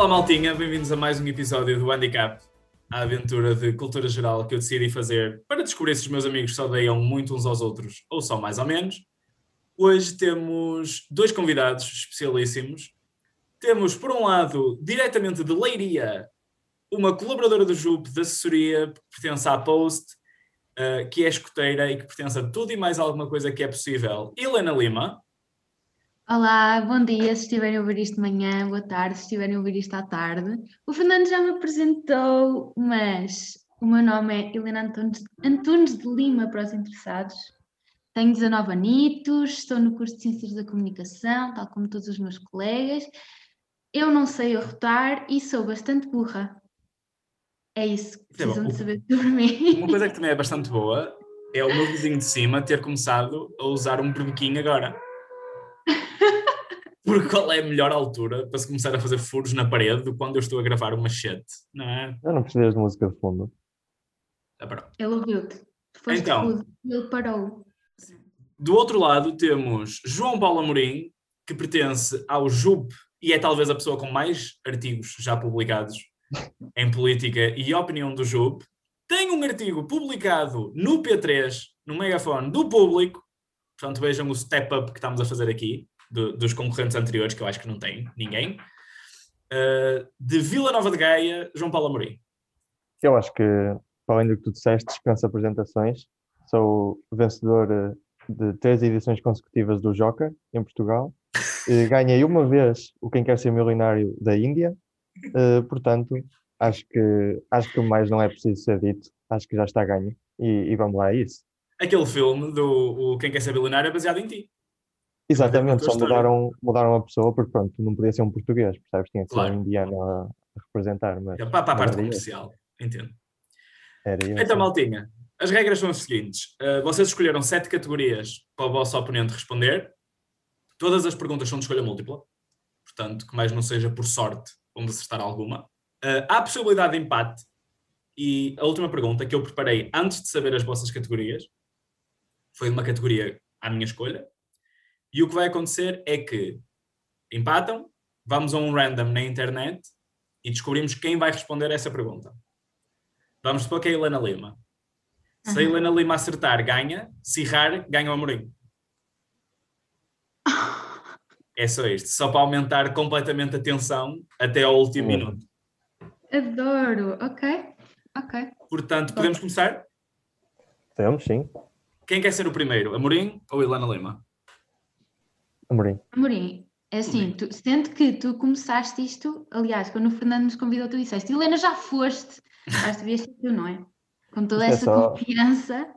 Olá, maltinha, bem-vindos a mais um episódio do Handicap, a aventura de cultura geral que eu decidi fazer para descobrir se os meus amigos se odeiam muito uns aos outros ou só mais ou menos. Hoje temos dois convidados especialíssimos. Temos, por um lado, diretamente de Leiria, uma colaboradora do JUP de assessoria que pertence à Post, uh, que é escoteira e que pertence a tudo e mais alguma coisa que é possível, Helena Lima. Olá, bom dia, se estiverem a ouvir isto de manhã, boa tarde, se estiverem a ouvir isto à tarde. O Fernando já me apresentou, mas o meu nome é Helena Antunes, Antunes de Lima para os interessados. Tenho 19 anitos, estou no curso de Ciências da Comunicação, tal como todos os meus colegas. Eu não sei arrotar e sou bastante burra. É isso que precisam de saber sobre mim. Uma coisa que também é bastante boa é o meu vizinho de cima ter começado a usar um brebequim agora. Porque qual é a melhor altura para se começar a fazer furos na parede do quando eu estou a gravar um machete, não é? Eu não precisas de música de fundo. Já parou. Ele ouviu-te. Então. ele parou. Do outro lado temos João Paulo Amorim, que pertence ao JUP e é talvez a pessoa com mais artigos já publicados em política e opinião do JUP. Tem um artigo publicado no P3, no megafone do público, portanto vejam o step up que estamos a fazer aqui, do- dos concorrentes anteriores, que eu acho que não tem ninguém. Uh, de Vila Nova de Gaia, João Paulo Amorim. Eu acho que, para além do que tu disseste, dispensa apresentações. Sou vencedor eh, de três edições consecutivas do Joker, em Portugal. Ganhei uma vez o Quem Quer Ser Milionário da Índia. Eh, Portanto, acho que, acho que mais não é preciso ser dito. Acho que já está ganho. E, e vamos lá a isso. Aquele filme do Quem Quer Ser Bilionário é baseado em ti. Exatamente, só mudaram, mudaram a pessoa, porque pronto, não podia ser um português, percebes? Tinha que Claro. ser um indiano a, a representar, mas É para, para a parte eu. comercial, entendo. Era eu. Então, sim. maltinha, as regras são as seguintes. Uh, vocês escolheram sete categorias para o vosso oponente responder. Todas as perguntas são de escolha múltipla. Portanto, que mais não seja por sorte, vamos acertar alguma. Uh, há a possibilidade de empate. E a última pergunta que eu preparei antes de saber as vossas categorias foi uma categoria à minha escolha. E o que vai acontecer é que empatam, vamos a um random na internet e descobrimos quem vai responder a essa pergunta. Vamos supor que é a Helena Lima. Se a Aham. Helena Lima acertar, ganha. Se errar, ganha o Amorim. É só isto. Só para aumentar completamente a tensão até ao último Uhum. minuto. Adoro, ok, ok. Portanto, podemos começar? Temos, sim. Quem quer ser o primeiro? Amorim ou Helena Lima? Amorim. Amorim, é assim, tu, sendo que tu começaste isto, aliás, quando o Fernando nos convidou, tu disseste, Helena, já foste. Acho que devias ser tu, não é? Com toda Isto é essa só- confiança.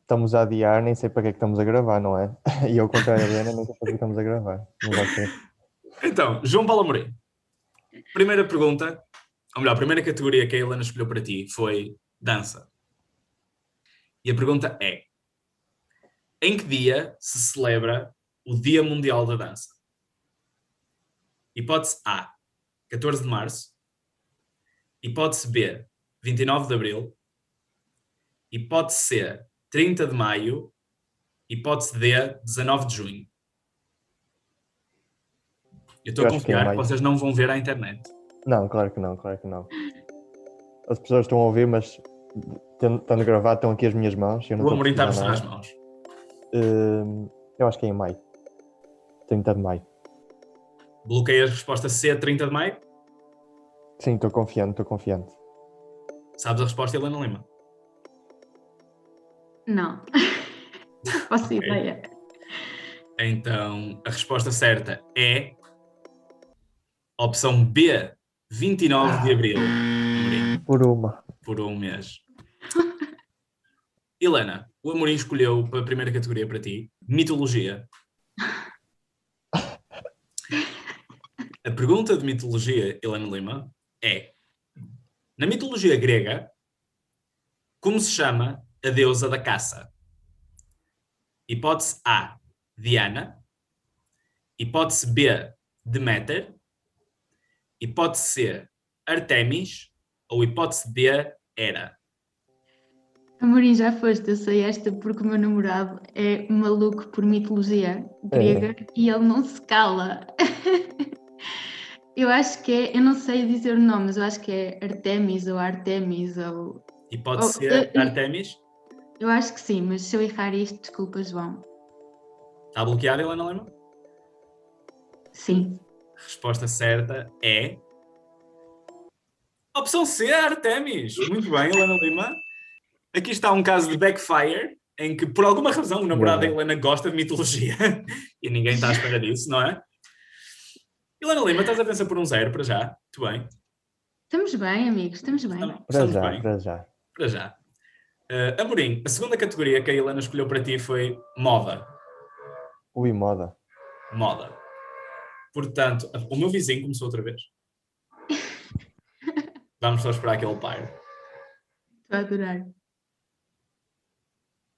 Estamos a adiar, nem sei para que é que estamos a gravar, não é? E ao contrário da Helena, nem sei para que estamos a gravar. Não vai ser. Então, João Paulo Amorim. Primeira pergunta, ou melhor, a primeira categoria que a Helena escolheu para ti foi dança. E a pergunta é: em que dia se celebra o Dia Mundial da Dança? Hipótese A, 14 de março. Hipótese B, 29 de abril. Hipótese C, 30 de maio. Hipótese D, 19 de junho. Eu estou a Eu acho que é confiar que vocês não vão ver à internet. Não, claro que não, claro que não. As pessoas estão a ouvir, mas estando gravado, estão aqui as minhas mãos. Eu não O Amorim está a mostrar as mãos. Hum, eu acho que é em maio. 30 de maio. Bloqueei a resposta C, 30 de maio. Sim, estou confiante, estou confiante. Sabes a resposta, Helena Lima? Não. Faço ideia. Então, a resposta certa é opção B, 29 de abril. Por uma. por um mês. Helena, o Amorim escolheu para a primeira categoria para ti, mitologia. A pergunta de mitologia, Helena Lima, é: na mitologia grega, como se chama a deusa da caça? Hipótese A, Diana. Hipótese B, Deméter. Hipótese C, Artemis. Ou hipótese D, Hera. Amorim, já foste, eu sei esta porque o meu namorado é maluco por mitologia grega e ele não se cala. Eu acho que é, eu não sei dizer o nome, mas eu acho que é Artemis ou Artemis ou. E pode Oh, ser eh, Artemis? Eu acho que sim, mas se eu errar isto, desculpa, João. Está bloqueada, Helena Lima? Sim. A resposta certa é. Opção C, Artemis. Muito bem, Helena Lima. Aqui está um caso de backfire, em que por alguma razão o namorado da. Helena gosta de mitologia e ninguém está à espera disso, não é? Helena Lima, estás a vencer por um zero para já. Muito bem. Estamos bem, amigos, estamos bem. Estamos, Para estamos já, bem. para já. Para já. Uh, Amorim, a segunda categoria que a Helena escolheu para ti foi moda. Ui, moda. Moda. Portanto, o meu vizinho começou outra vez. Vamos só esperar que ele pare. Estou a adorar.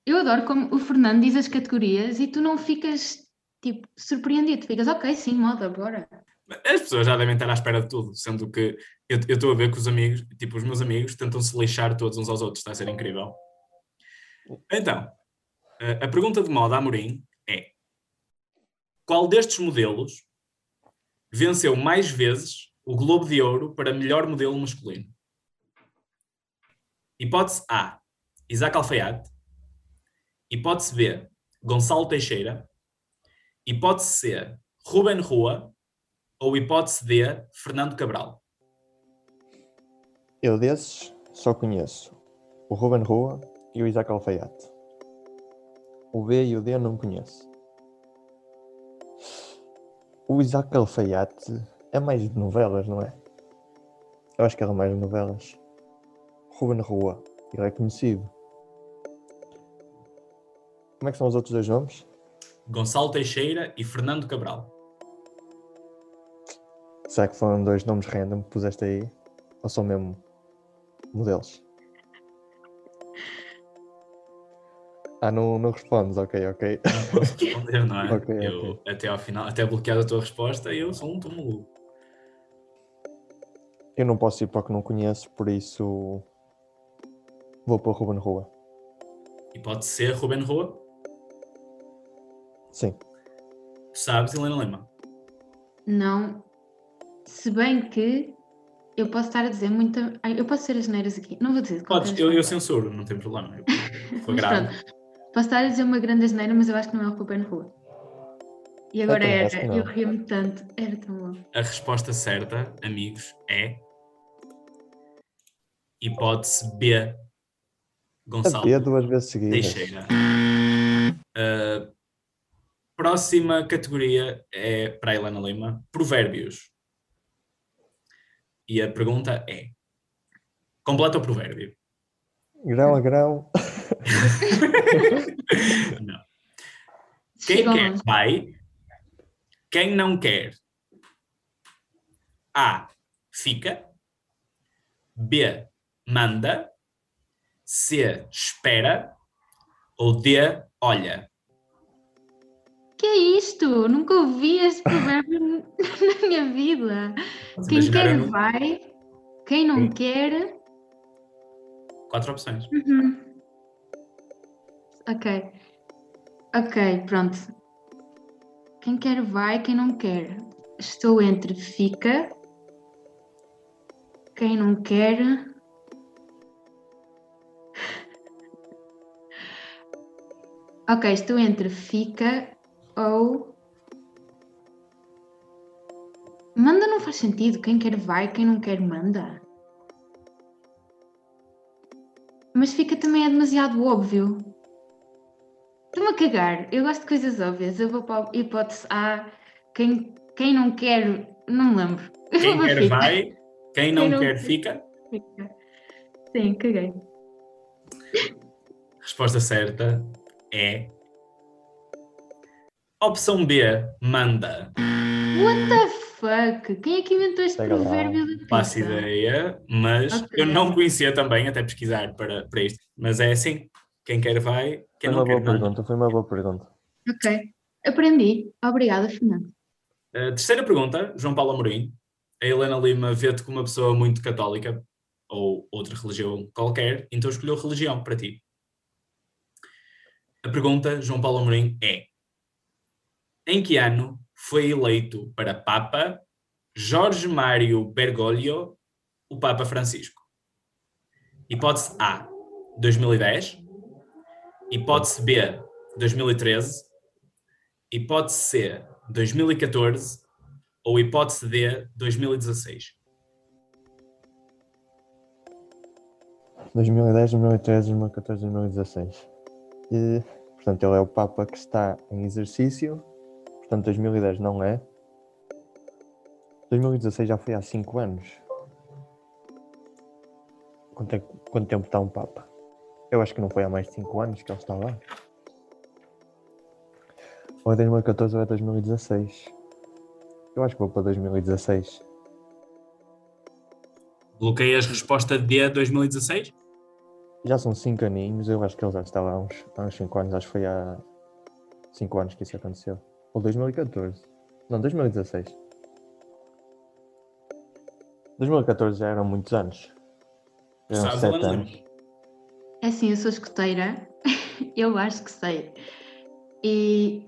Eu adoro como o Fernando diz as categorias e tu não ficas tipo surpreendido, ficas ok, sim, moda, bora. As pessoas já devem estar à espera de tudo, sendo que eu estou a ver que os amigos, tipo, os meus amigos tentam se lixar todos uns aos outros, está a ser incrível. Então, a a pergunta de moda, Amorim, é: qual destes modelos venceu mais vezes o Globo de Ouro para melhor modelo masculino? Hipótese A: Isaac Alfaiate. Hipótese B: Gonçalo Teixeira. Hipótese C: Ruben Rua. Ou hipótese D: Fernando Cabral. Eu desses só conheço o Ruben Rua e o Isaac Alfaiate. O B e o D não conheço. O Isaac Alfaiate é mais de novelas, não é? Eu acho que era mais de novelas. Ruben Rua, ele é conhecido. Como é que são os outros dois nomes? Gonçalo Teixeira e Fernando Cabral. Será que foram dois nomes random que puseste aí? Ou são mesmo modelos? Ah, não, não respondes, ok, ok. Não posso responder, não é? Ok, eu, ok. até ao final, até bloquear a tua resposta, eu sou um túmulo. Eu não posso ir para o que não conheço, por isso vou para o Ruben Rua. E pode ser Ruben Rua, Sim, sabes, Helena Lima. Não. Se bem que eu posso estar a dizer muita. Ai, eu posso ser as neiras aqui. Não vou dizer Podes, eu, eu censuro, não tem problema. Eu, foi grave. pronto, posso estar a dizer uma grande asneira, mas eu acho que não é o Ruben Rua. E agora acho era, eu ria-me tanto, era tão bom. A resposta certa, amigos, é hipótese B. Gonçalo B duas vezes seguidas. Teixeira. Uh, próxima categoria é para a Helena Lima, provérbios. E a pergunta é: completa o provérbio. Grão a grão. Não. Quem quer vai, quem não quer. A. Fica. B. Manda. C. Espera. Ou D. Olha. Que é isto? Nunca ouvi este provérbio na minha vida. Quem quer vai, quem não Sim. quer. Quatro opções. Uhum. Ok. Ok, pronto. Quem quer vai, quem não quer. Estou entre fica. Quem não quer. Ok, estou entre fica ou. Manda não faz sentido. Quem quer vai, quem não quer manda. Mas fica também é demasiado óbvio. Estou-me a cagar. Eu gosto de coisas óbvias. Eu vou para a hipótese A. Quem, quem não quer, não me lembro. Quem quer fica. vai, quem não Quem não quer quer. fica. Fica. Sim, caguei. Resposta certa é. Opção B, manda. What the fuck? Quem é que inventou este Pega lá. provérbio da Faço pizza? ideia, mas Ok. eu não conhecia também, até pesquisar para, para isto. Mas é assim: quem quer vai, quem Foi não uma quer boa manda. pergunta, foi uma boa pergunta. Ok. Aprendi. Obrigada, Fernando. Uh, terceira pergunta, João Paulo Amorim. A Helena Lima vê-te como uma pessoa muito católica ou outra religião qualquer, então escolheu religião para ti. A pergunta, João Paulo Amorim, é: Em que ano foi eleito para Papa Jorge Mário Bergoglio, o Papa Francisco? Hipótese A, 2010. Hipótese B, 2013. Hipótese C, 2014. Ou hipótese D, 2016. 2010, 2013, 2014, 2016. E, portanto, ele é o Papa que está em exercício. Portanto, 2010 não é. 2016 já foi há 5 anos. Quanto, é- quanto tempo está um Papa? Eu acho que não foi há mais de 5 anos que ele está lá. Ou é 2014 ou é 2016. Eu acho que vou para 2016. Bloqueias resposta D, 2016? Já são 5 aninhos, eu acho que ele já uns, há uns 5 anos, acho que foi há 5 anos que isso aconteceu. Ou 2014. Não, 2016. 2014 já eram muitos anos. Eram Sabes, 7 Helena? anos. É assim, eu sou escoteira, eu acho que sei. E.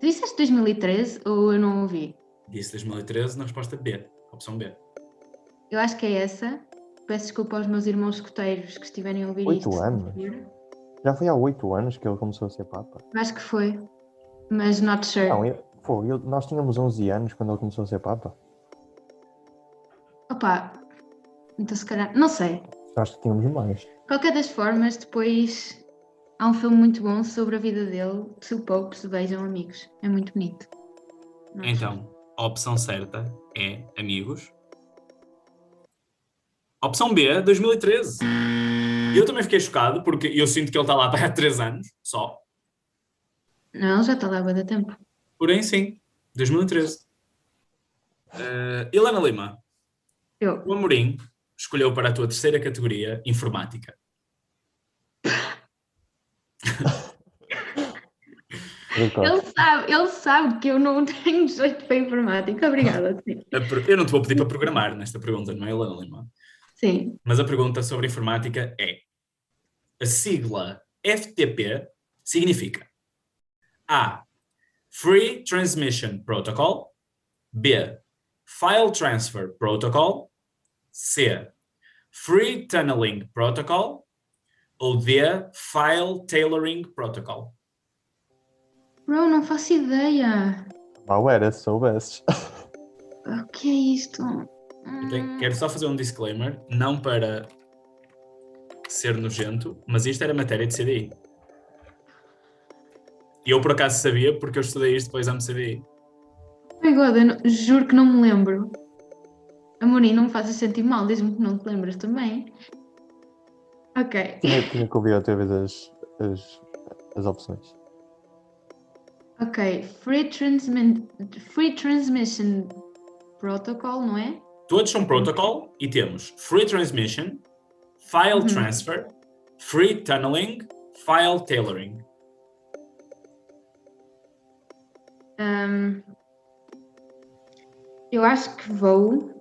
Tu disseste 2013 ou eu não ouvi? Disse 2013 na resposta B, opção B. Eu acho que é essa. Peço desculpa aos meus irmãos escoteiros que estiverem a ouvir Oito isto. se anos? Já foi há 8 anos que ele começou a ser Papa. Acho que foi. Mas not sure. Não, eu, pô, eu- nós tínhamos 11 anos quando ele começou a ser Papa. Opa, então se calhar. Não sei. Acho que tínhamos mais. Qualquer das formas, depois há um filme muito bom sobre a vida dele. Se o Pope se vejam amigos. É muito bonito. Not Então, a opção certa é amigos. Opção B, 2013. E eu também fiquei chocado porque eu sinto que ele está lá há 3 anos só. Não, ele já está lá há tempo. Porém, sim, 2013. Eh, Helena Lima, Eu. o Amorim escolheu para a tua terceira categoria informática. Recordo. Ele sabe, ele sabe que eu não tenho jeito para informática. Obrigada. Sim. Eu não te vou pedir para programar nesta pergunta, não é, Helena Lima? sim. Mas a pergunta sobre informática é: a sigla FTP significa A. Free Transmission Protocol, B. File Transfer Protocol, C. Free Tunneling Protocol ou D. File Tailoring Protocol. Bro, não faço ideia. Mal era, se soubesses. O que é isto? Tenho- Hum, quero só fazer um disclaimer, não para ser nojento, mas isto era matéria de CDI. E eu por acaso sabia porque eu estudei isto depois da CDI. Oh my God, eu não- juro que não me lembro. Amorim, não me faças sentir mal, diz-me que não te lembras também. Ok. tinha, tinha que ouvir outra vez as, as, as opções. Ok. Free, transmin Free Transmission Protocol, não é? Todos são protocol e temos Free Transmission, File Uhum. Transfer, Free Tunneling, File Tailoring. Ahm, eu acho que vou.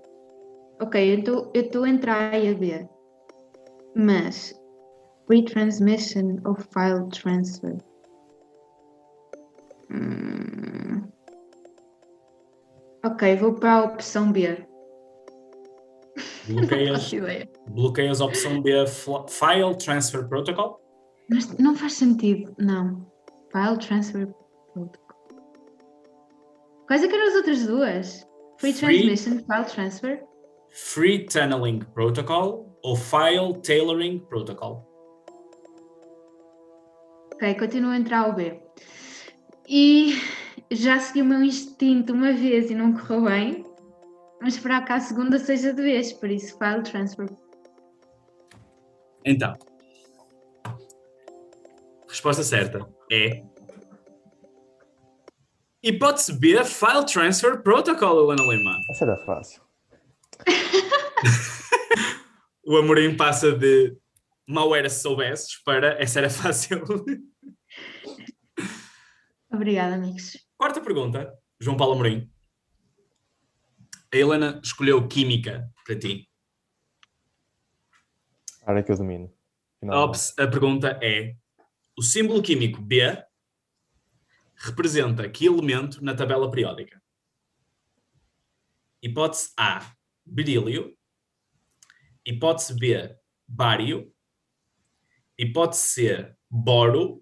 Ok, eu estou entre A e a B. Mas. Retransmission ou file transfer? Hum, Ok, vou para a opção B. Bloqueias, bloqueias a opção B, File Transfer Protocol. Mas não faz sentido, não. File transfer protocol. Quais é que eram as outras duas? Free Free- transmission, file transfer? Free Tunneling Protocol ou File Tailoring Protocol. Ok, continuo a entrar ao B. E já segui o meu instinto uma vez e não correu bem. Vamos esperar que a segunda seja de vez, por isso file transfer. Então, resposta certa é hipótese B, File Transfer Protocol, Helena Lima. Essa era fácil. O Amorim passa de mal era se soubesses para essa era fácil. Obrigada, amigos. Quarta pergunta, João Paulo Amorim. A Helena escolheu Química para ti. A área que eu domino. Finalmente. ops- a pergunta é: o símbolo químico B representa que elemento na tabela periódica? Hipótese A, berílio. Hipótese B, bário. Hipótese C, boro.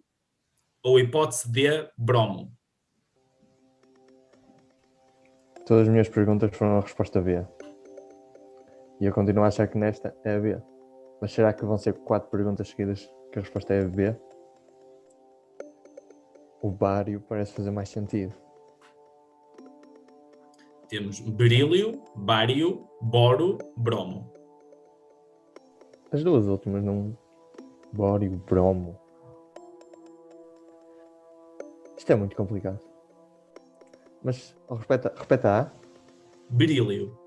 Ou hipótese D, bromo. Todas as minhas perguntas foram a resposta B. E eu continuo a achar que nesta é a B. Mas será que vão ser quatro perguntas seguidas que a resposta é a B? O bário parece fazer mais sentido. Temos berílio, bário, boro, bromo. As duas últimas não. Bório, bromo. Isto é muito complicado. Mas repeta, repeta A. Berílio.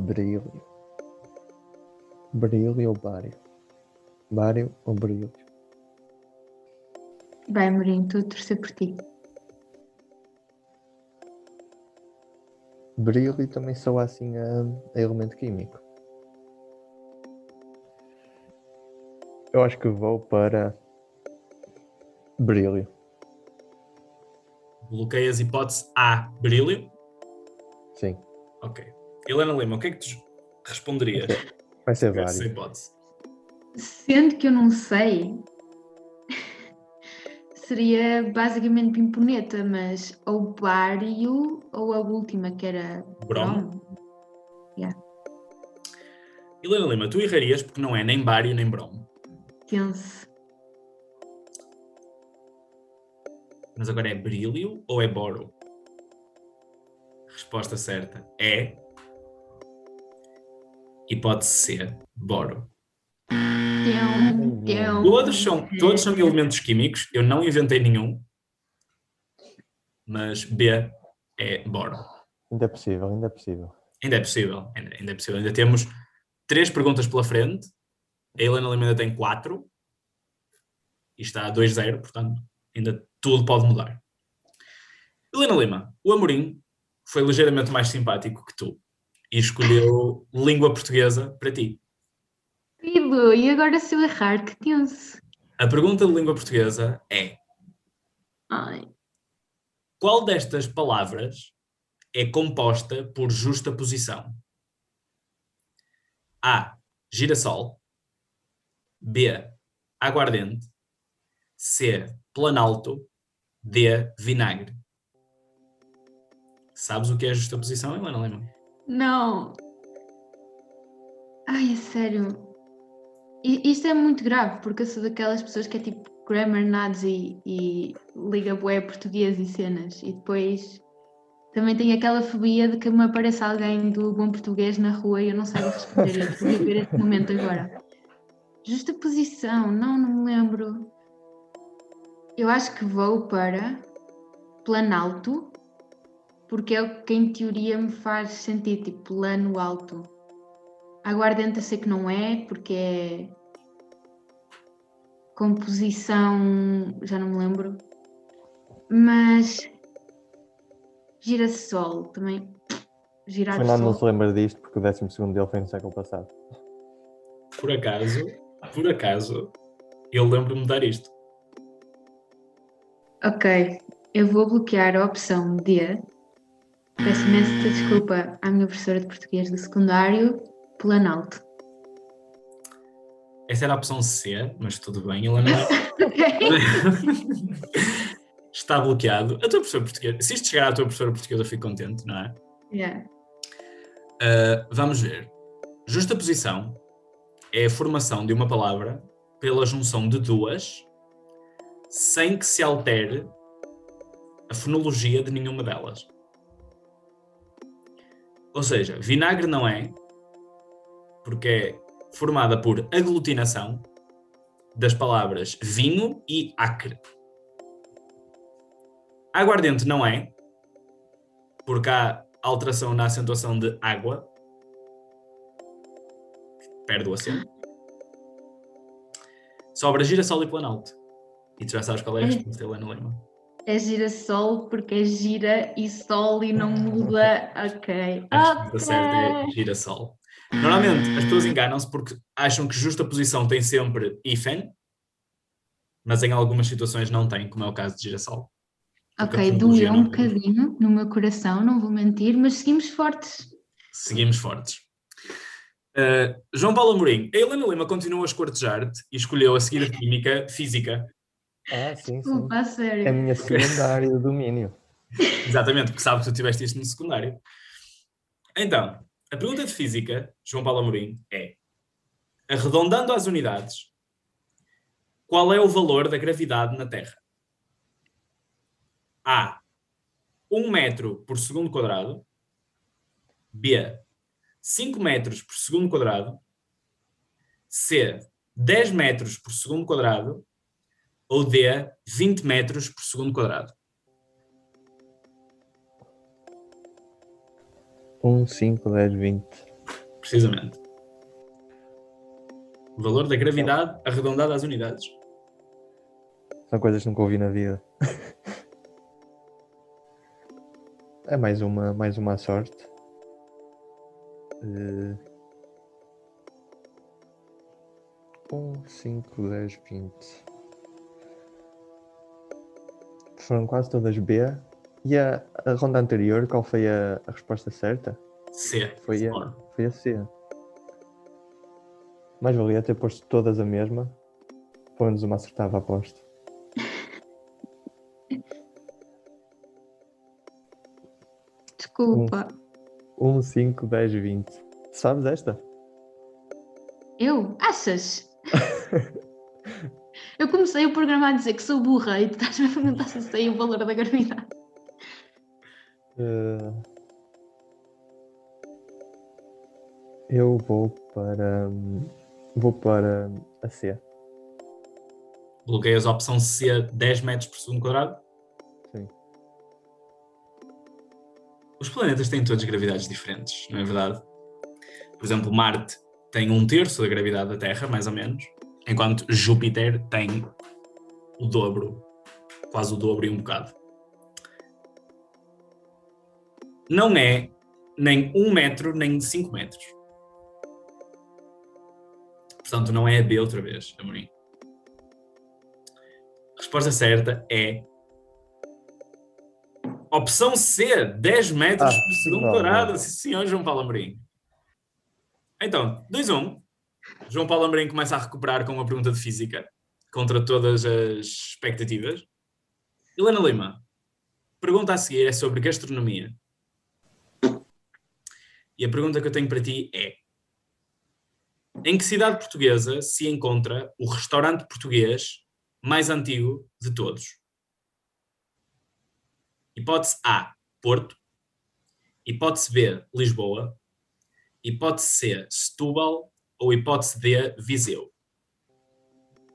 Brilho. Brilho ou bário? Bário ou brilho? Vai, Mourinho, estou a torcer por ti. Brilho também soa assim a, a elemento químico. Eu acho que vou para brilho. Bloqueias hipótese A, berílio. Sim, Ok. Helena Lima, o que é que tu responderias? vai ser Essa vário. hipótese. Sendo que eu não sei, seria basicamente pimponeta, mas ou bário ou a última, que era Bromo. bromo. Helena Lima, tu errarias porque não é nem bário nem bromo. Tenso. Mas agora é berílio ou é boro? Resposta certa é. Hipótese C, boro. Todos são, todos são elementos químicos, eu não inventei nenhum. Mas B é boro. Ainda é possível, ainda é possível. Ainda é possível, ainda, ainda é possível. Ainda temos três perguntas pela frente. A Helena Lima ainda tem quatro. E está a 2-0, portanto, ainda tudo pode mudar. Helena Lima, o Amorim foi ligeiramente mais simpático que tu e escolheu língua portuguesa para ti. E agora se eu errar, que tenso. A pergunta de língua portuguesa é: Ai, qual destas palavras é composta por justa posição? A. Girassol. B. Aguardente. C. Planalto. D. Vinagre. Sabes o que é justa posição, Helena Lima? não. Ai, é sério. Isto é muito grave, porque eu sou daquelas pessoas que é tipo grammar nazi e liga bué português e cenas. E depois também tenho aquela fobia de que me apareça alguém do bom português na rua e eu não saiba responder. Eu estou a viver esse momento agora. Justa posição, não, não me lembro. Eu acho que vou para Planalto, porque é o que em teoria me faz sentir tipo plano alto. Aguardente eu sei que não é, porque é composição, já não me lembro. Mas girassol também. Girar O Fernando não se lembra disto porque o 12 dele foi no século passado. Por acaso, por acaso, eu lembro-me de dar isto. Ok, eu vou bloquear a opção D. Peço imensa desculpa à minha professora de português do secundário, Planalto. Essa era a opção C, mas tudo bem. Ok. Está bloqueado. A tua professora portuguesa, se isto chegar à tua professora portuguesa, eu fico contente, não é? Yeah. Uh, vamos ver. Justa posição é a formação de uma palavra pela junção de duas, sem que se altere a fonologia de nenhuma delas. Ou seja, vinagre não é, porque é formada por aglutinação das palavras vinho e acre. Aguardente não é, porque há alteração na acentuação de água, perde o acento. Sobra girassol e planalto. E tu já sabes qual é a resposta, Helena Lima. É girassol porque é gira e sol e não muda. Ok. A resposta Ok. certa é girassol. Normalmente as pessoas enganam-se porque acham que justa posição tem sempre hífen, mas em algumas situações não tem, como é o caso de girassol. Ok, doeu um bocadinho no meu coração, não vou mentir, mas seguimos fortes. Seguimos fortes. Uh, João Paulo Amorim. A Helena Lima continuou a escortejar-te e escolheu a seguir a Química Física. Ah, sim, sim. Desculpa, a sério. É a minha segunda área de domínio. Exatamente, porque sabe que tu tiveste isto no secundário. Então, a pergunta de Física, João Paulo Amorim, é: arredondando às unidades, qual é o valor da gravidade na Terra? A. 1 metro por segundo quadrado. B. 5 metros por segundo quadrado. C. 10 metros por segundo quadrado. Ou D. 20 metros por segundo quadrado. 1, 5, 10, 20. Precisamente. O valor da gravidade arredondado às unidades. São coisas que nunca ouvi na vida. É mais uma, mais uma sorte. Eh, 1, 5, 10, 20. Foram quase todas B. E a, a ronda anterior, qual foi a, a resposta certa? C. Foi a, foi a C. Mais valia ter posto todas a mesma. Pelo menos uma acertava, aposto. Desculpa. 1, 5, 10, 20. Sabes esta? Eu? Achas? Eu comecei o programa a dizer que sou burra e tu estás-me a perguntar se sei o valor da gravidade. Eh, eu vou para. Vou para a C. bloqueias a opção C 10 metros por segundo quadrado. Sim. Os planetas têm todas gravidades diferentes, não é verdade? Por exemplo, Marte tem um terço da gravidade da Terra, mais ou menos, enquanto Júpiter tem o dobro, quase o dobro e um bocado. Não é nem um metro, nem cinco metros. Portanto, não é a B outra vez, Amorim. A resposta certa é. Opção C, 10 metros Ah, por segundo não, quadrado. não. Sim, senhor João Paulo Amorim. Então, 2-1. João Paulo Amorim começa a recuperar com uma pergunta de física, contra todas as expectativas. Helena Lima, pergunta a seguir é sobre gastronomia. E a pergunta que eu tenho para ti é: Em que cidade portuguesa se encontra o restaurante português mais antigo de todos? Hipótese A, Porto. Hipótese B, Lisboa. Hipótese C, Setúbal. Ou hipótese D, Viseu.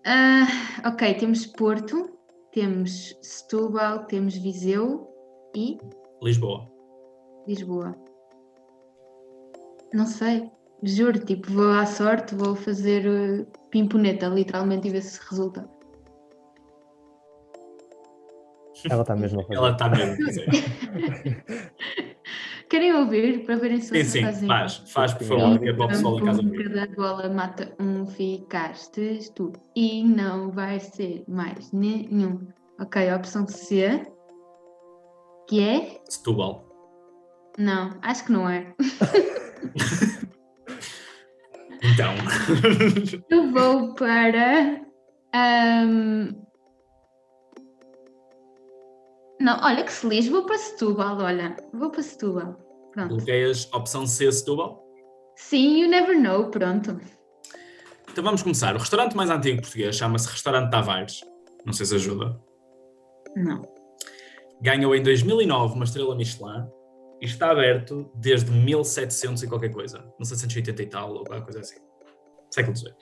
Ah, ok, temos Porto, temos Setúbal, temos Viseu e Lisboa. Lisboa. Não sei, juro, tipo, vou à sorte, vou fazer eh, pimponeta, literalmente, e ver se resulta. Ela está mesmo a fazer. Ela está mesmo. Querem ouvir para verem se Sim, vocês sim, fazem faz, faz, por Sim, favor, que é para o pessoal em casa um, ouvir. cada bola mata um, ficastes tu. E não vai ser mais nenhum. Ok, a opção C, que é? Setúbal. Não, acho que não é. Então. Eu vou para. ahm, Não, olha que feliz, vou para Setúbal, olha, vou para Setúbal. Pronto. Bloqueias opção C, Setúbal. Sim, you never know, pronto. Então vamos começar. O restaurante mais antigo português chama-se Restaurante Tavares. Não sei se ajuda. Não. Ganhou em 2009 uma estrela Michelin está aberto desde 1700 e qualquer coisa. 1780 e tal, ou qualquer coisa assim. Século XVIII.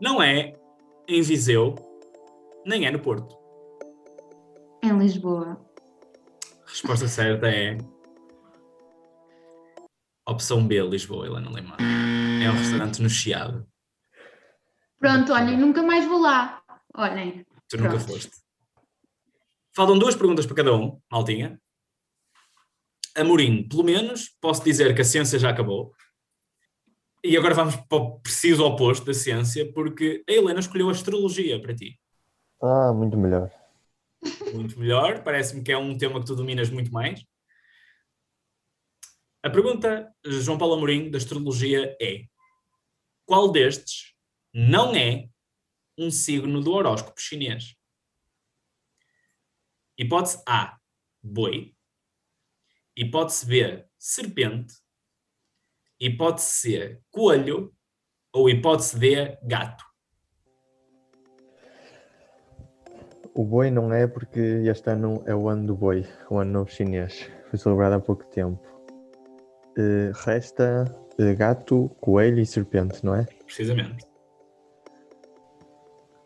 Não é em Viseu, nem é no Porto. Em Lisboa. A resposta certa é. Opção B, Lisboa, Helena Lima. É um restaurante no Chiado. Pronto, olhem, nunca mais vou lá. Olhem. Tu nunca Pronto. foste. Faltam duas perguntas para cada um, Maltinha. Amorim, pelo menos posso dizer que a ciência já acabou. E agora vamos para o preciso oposto da ciência, porque a Helena escolheu a astrologia para ti. Ah, muito melhor. Muito melhor. Parece-me que é um tema que tu dominas muito mais. A pergunta, João Paulo Amorim, da astrologia é: qual destes não é um signo do horóscopo chinês? Hipótese A, boi. Hipótese B, serpente. Hipótese C, coelho. Ou hipótese D, gato. O boi não é porque este ano é o ano do boi, o ano novo chinês. Foi celebrado há pouco tempo. Eh, resta eh, gato, coelho e serpente, não é? Precisamente.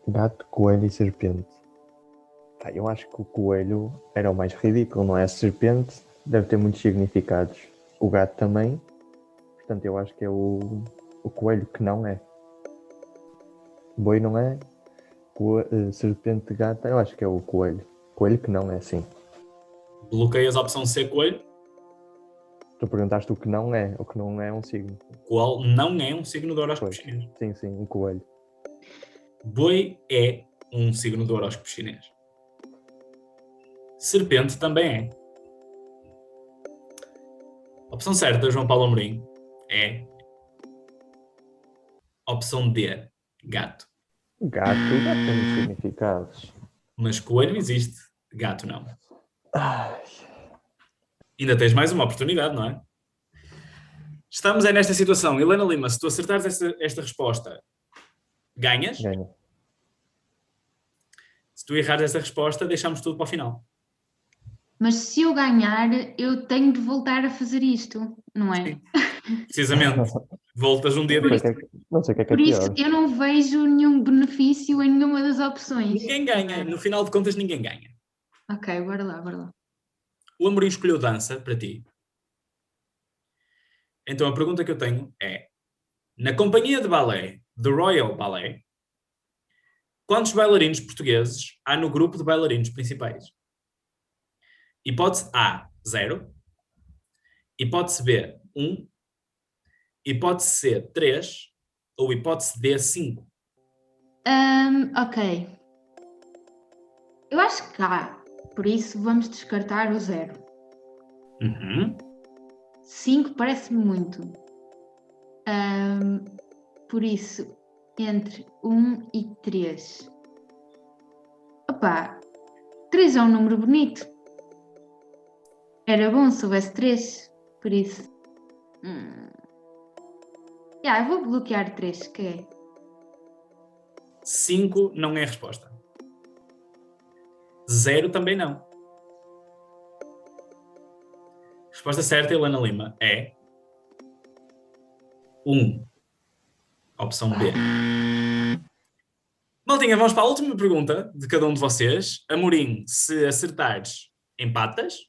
Gato, coelho e serpente. Pá, eu acho que o coelho era o mais ridículo, não é? A serpente deve ter muitos significados. O gato também. Portanto, eu acho que é o, o coelho que não é. Boi não é. Co- eh, serpente, gata, eu acho que é o coelho. Coelho que não é, sim. Bloqueias a opção C, coelho, Tu perguntaste o que não é, o que não é um signo. qual não é um signo do horóscopo chinês. Sim, sim, um coelho. Boi é um signo do horóscopo chinês. Serpente também é. A opção certa, João Paulo Amorim, é opção D, gato. Gato, gato tem significados. Mas coelho existe, gato não. Ai, Ainda tens mais uma oportunidade, não é? Estamos aí nesta situação. Helena Lima, se tu acertares esta, esta resposta, ganhas. ganha. Se tu errares esta resposta, deixamos tudo para o final. Mas se eu ganhar, eu tenho de voltar a fazer isto, não é? Sim. Precisamente. Voltas um dia deste. não sei o que é que é Por isso eu não vejo nenhum benefício em nenhuma das opções. Ninguém ganha. No final de contas, ninguém ganha. Ok, bora lá, bora lá. O Amorim escolheu dança para ti. Então a pergunta que eu tenho é: na companhia de balé The Royal Ballet, quantos bailarinos portugueses há no grupo de bailarinos principais? Hipótese A, 0. Hipótese B, 1. Hipótese C, 3. Ou hipótese D, 5. Ahm, ok. Eu acho que há, por isso vamos descartar o zero. Uhum. 5 parece-me muito. Ahm, por isso, entre 1 e 3. Opa, 3 é um número bonito. Era bom se houvesse 3, por isso. Hum. Yeah, eu vou bloquear 3, que é. 5 não é a resposta. 0 também não. Resposta certa, Helena Lima, é 1. Um. Opção B. Maltinha, vamos para a última pergunta de cada um de vocês. Amorim, se acertares, empatas.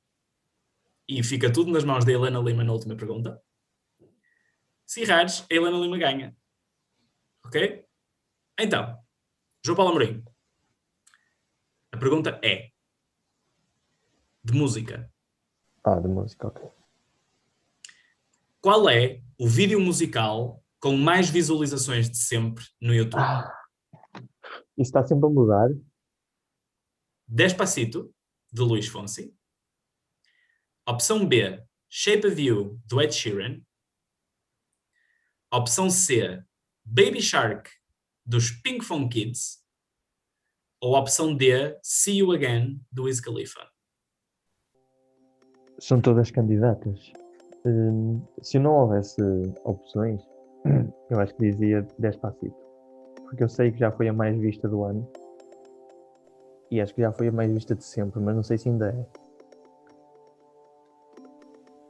E fica tudo nas mãos da Helena Lima na última pergunta. Se errares, a Helena Lima ganha. Ok? Então, João Paulo Amorim. A pergunta é: de música, Ah, de música, ok. qual é o vídeo musical com mais visualizações de sempre no YouTube? Ah, isso está sempre a mudar. Despacito, de Luís Fonsi. Opção B, Shape of You, do Ed Sheeran. Opção C, Baby Shark, dos Pink Phone Kids. Ou opção D, See You Again, do Wiz Khalifa. São todas candidatas. Hum, se não houvesse opções, eu acho que dizia Despacito. Porque eu sei que já foi a mais vista do ano. E acho que já foi a mais vista de sempre, mas não sei se ainda é.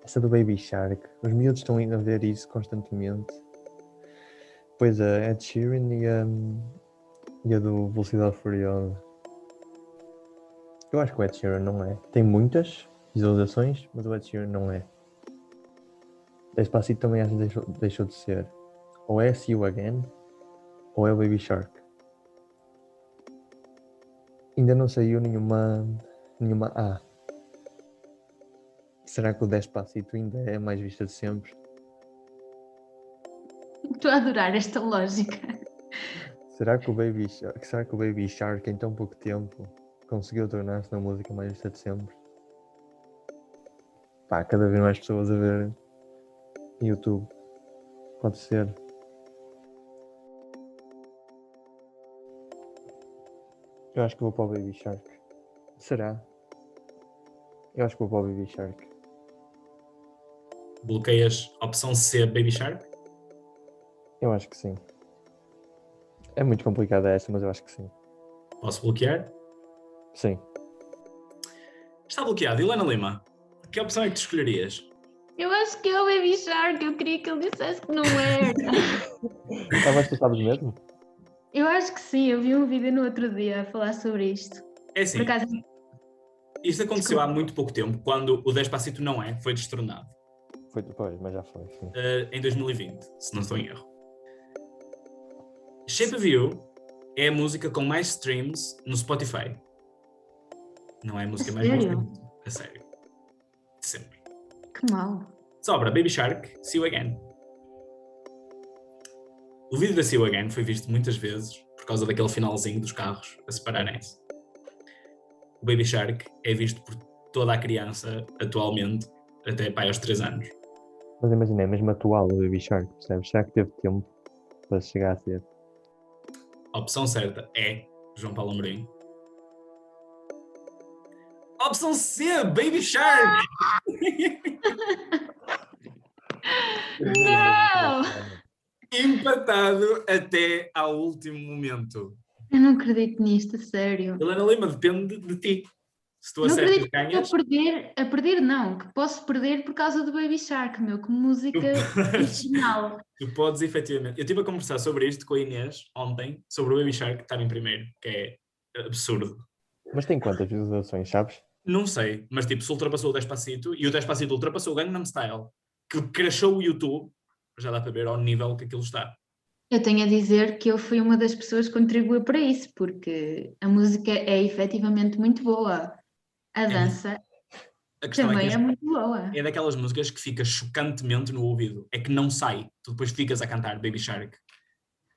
Essa do Baby Shark. Os miúdos estão a ver isso constantemente. Pois a Ed Sheeran e a, e a do Velocidade Furiosa. Eu acho que o Ed Sheeran não é. Tem muitas visualizações, mas o Ed Sheeran não é. Despacito também acho que deixou, deixou de ser. Ou é See You Again, ou é Baby Shark. Ainda não saiu nenhuma, nenhuma A. Será que o Despacito ainda é a mais vista de sempre? Estou a adorar esta lógica. Será que o Baby Shark, será que o Baby Shark em tão pouco tempo conseguiu tornar-se na música mais vista de sempre. Pá, cada vez mais pessoas a ver YouTube. Pode ser. Eu acho que vou para o Baby Shark. Será? Eu acho que vou para o Baby Shark. Bloqueias opção C, Baby Shark? Eu acho que sim. É muito complicada esta, mas eu acho que sim. Posso bloquear? Sim. Está bloqueado. Helena Lima, que opção é que tu escolherias? Eu acho que é o Baby Shark, eu queria que ele dissesse que não era. Ah, mas tu sabes mesmo? eu acho que sim, eu vi um vídeo no outro dia a falar sobre isto. É assim, Por acaso, isto aconteceu há muito pouco tempo, quando o Despacito não é, foi destronado. Foi depois, mas já foi. Sim. eh, em 2020, se não estou em erro. Shape of You é a música com mais streams no Spotify. Não é a música A mais sério? A sério. Sempre. que mal. Sobra Baby Shark, See You Again. O vídeo da See You Again foi visto muitas vezes por causa daquele finalzinho dos carros a separarem-se. O Baby Shark é visto por toda a criança atualmente, até pai aos 3 anos. Mas imagina, é mesmo atual o Baby Shark, percebes? Será que teve tempo para chegar a ser? A opção certa é João Paulo Amorim. Opção C, Baby Shark! Não! Empatado até ao último momento. Eu não acredito nisto, a sério. Helena Lima, depende de ti. Se tu Não acertas, acredito que ganhas. estou a perder, a perder não, que posso perder por causa do Baby Shark, meu, que música original. Tu podes efetivamente. Eu estive a conversar sobre isto com a Inês ontem, sobre o Baby Shark estar em primeiro, que é absurdo. Mas tem quantas visualizações, sabes? Não sei, mas tipo, se ultrapassou o Despacito e o Despacito ultrapassou o Gangnam Style, que crashou o YouTube, já dá para ver ao nível que aquilo está. Eu tenho a dizer que eu fui uma das pessoas que contribuiu para isso, porque a música é efetivamente muito boa. A dança A questão também é que é muito boa. é daquelas músicas que fica chocantemente no ouvido. É que não sai. Tu depois ficas a cantar Baby Shark.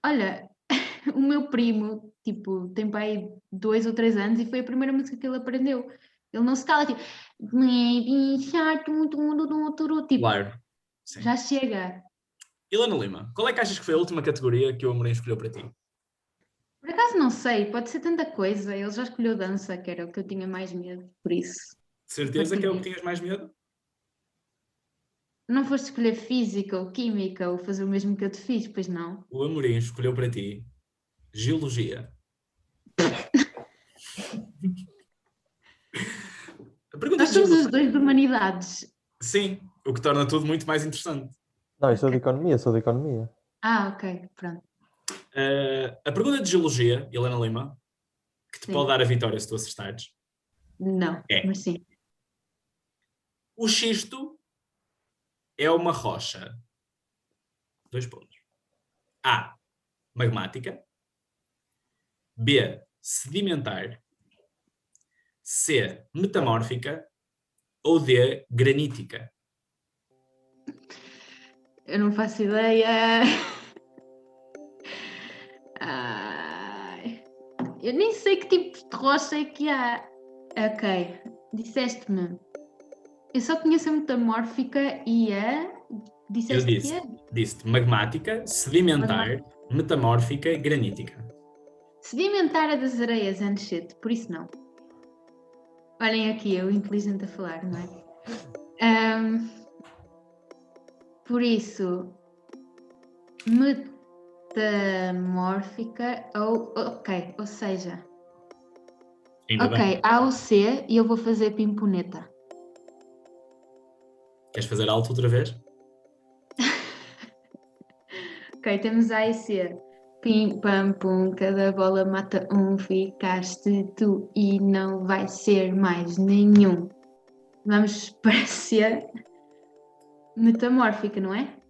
Olha, o meu primo, tipo, tem pai dois ou três anos e foi a primeira música que ele aprendeu. Ele não se cala, tipo, Baby Shark, tum, tum, tum, tum, tipo, Claro. Sim. já chega. Helena Lima, qual é que achas que foi a última categoria que o Amorim escolheu para ti? Por acaso não sei, pode ser tanta coisa. Ele já escolheu dança, que era o que eu tinha mais medo, por isso. Certeza que é o que tinhas mais medo? Não foste escolher física ou química ou fazer o mesmo que eu te fiz, pois não? O Amorim escolheu para ti Geologia. A pergunta Nós somos os dois de humanidades. Sim, o que torna tudo muito mais interessante. Não, eu sou de economia, sou de economia. Ah, ok, pronto. Uh, a pergunta de geologia, Helena Lima, que te Sim. pode dar a vitória se tu acertares. Não, É. mas sim. O xisto é uma rocha. Dois pontos. A. Magmática. B. Sedimentar. C. Metamórfica. Ou D. Granítica. Eu não faço ideia. Ai, eu nem sei que tipo de rocha é que há. Ok, disseste-me. Eu só conheço a metamórfica e a. Disseste disse. que é? Disse-te magmática, sedimentar, metamórfica e granítica. Sedimentar a das areias and shit, por isso não. Olhem aqui, eu inteligente a falar, não é? Ahm, por isso, metamórfica ou. Ok, ou seja, Ainda bem. ok, A ou C e eu vou fazer pimponeta. Queres fazer alto outra vez? Ok, temos A e C. Pim, pam, pum, cada bola mata um, ficaste tu e não vai ser mais nenhum. Vamos para C. Metamórfica, não é?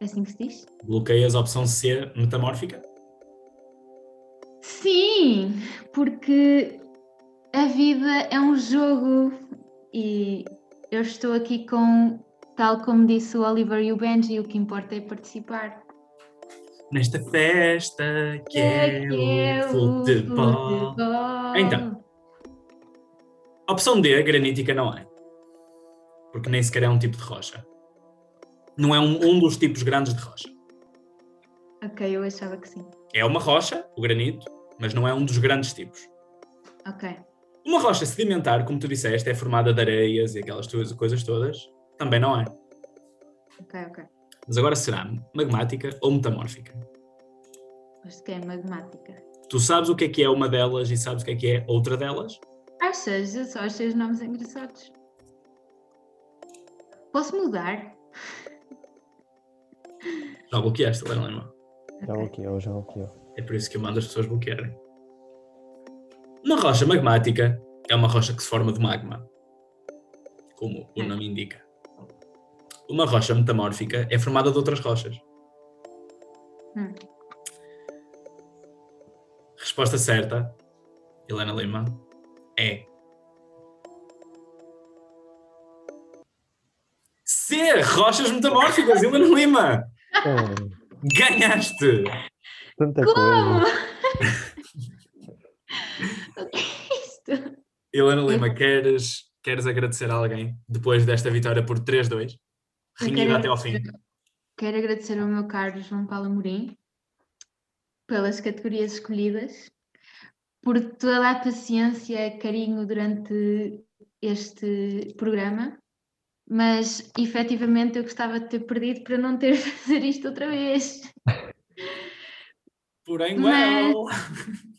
É assim que se diz? Bloqueias a opção C, metamórfica? Sim, porque a vida é um jogo e eu estou aqui com, tal como disse o Oliver e o Benji, o que importa é participar. Nesta festa que é, que é o futebol. futebol. Então. Opção D, granítica não é. Porque nem sequer é um tipo de rocha. Não é um, um dos tipos grandes de rocha. Ok, eu achava que sim. É uma rocha, o granito, mas não é um dos grandes tipos. Ok. Uma rocha sedimentar, como tu disseste, é formada de areias e aquelas tuas coisas todas. Também não é. Ok, ok. Mas agora será magmática ou metamórfica? Acho que é magmática. Tu sabes o que é que é uma delas e sabes o que é que é outra delas? Achas? Eu só achei os nomes engraçados. Posso mudar? Já bloqueaste, Helena Lima. Já Ok. bloqueou, já bloqueou. É por isso que eu mando as pessoas bloquearem. Uma rocha magmática é uma rocha que se forma de magma, como o Hum. nome indica. Uma rocha metamórfica é formada de outras rochas. Hum. Resposta certa, Helena Lima, é. C. Rochas metamórficas, Helena Lima! Ganhaste! tanta Como? coisa. o que é isto? Helena Lima, queres, queres agradecer a alguém depois desta vitória por 3-2? Eu Renhida quero até ao fim. agradecer- Quero agradecer ao meu caro João Paulo Amorim pelas categorias escolhidas, por toda a paciência, carinho durante este programa, mas efetivamente eu gostava de ter perdido para não ter de fazer isto outra vez. Porém, Mas- well.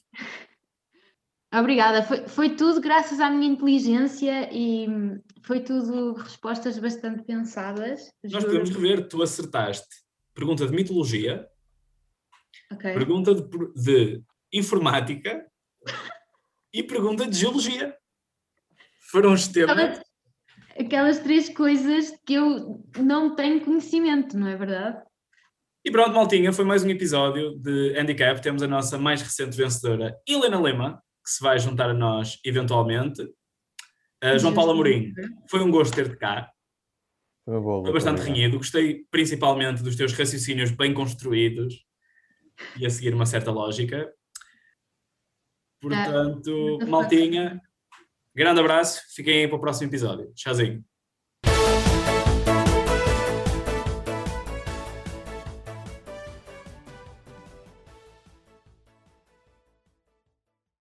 Obrigada, foi, foi tudo graças à minha inteligência e foi tudo respostas bastante pensadas. Nós juro. podemos rever, tu acertaste. Pergunta de mitologia, Ok. pergunta de, de informática e pergunta de geologia. Foram os temas. Aquelas, três coisas que eu não tenho conhecimento, não é verdade? E pronto, maltinha, foi mais um episódio de Handicap. Temos a nossa mais recente vencedora, Helena Lema, que se vai juntar a nós eventualmente. Uh, João Paulo Amorim, foi um gosto ter-te cá. Foi uma boa Foi bastante obrigado. renhido. Gostei principalmente dos teus raciocínios bem construídos e a seguir uma certa lógica. Portanto, muito maltinha, grande abraço. Fiquem aí para o próximo episódio. Tchauzinho.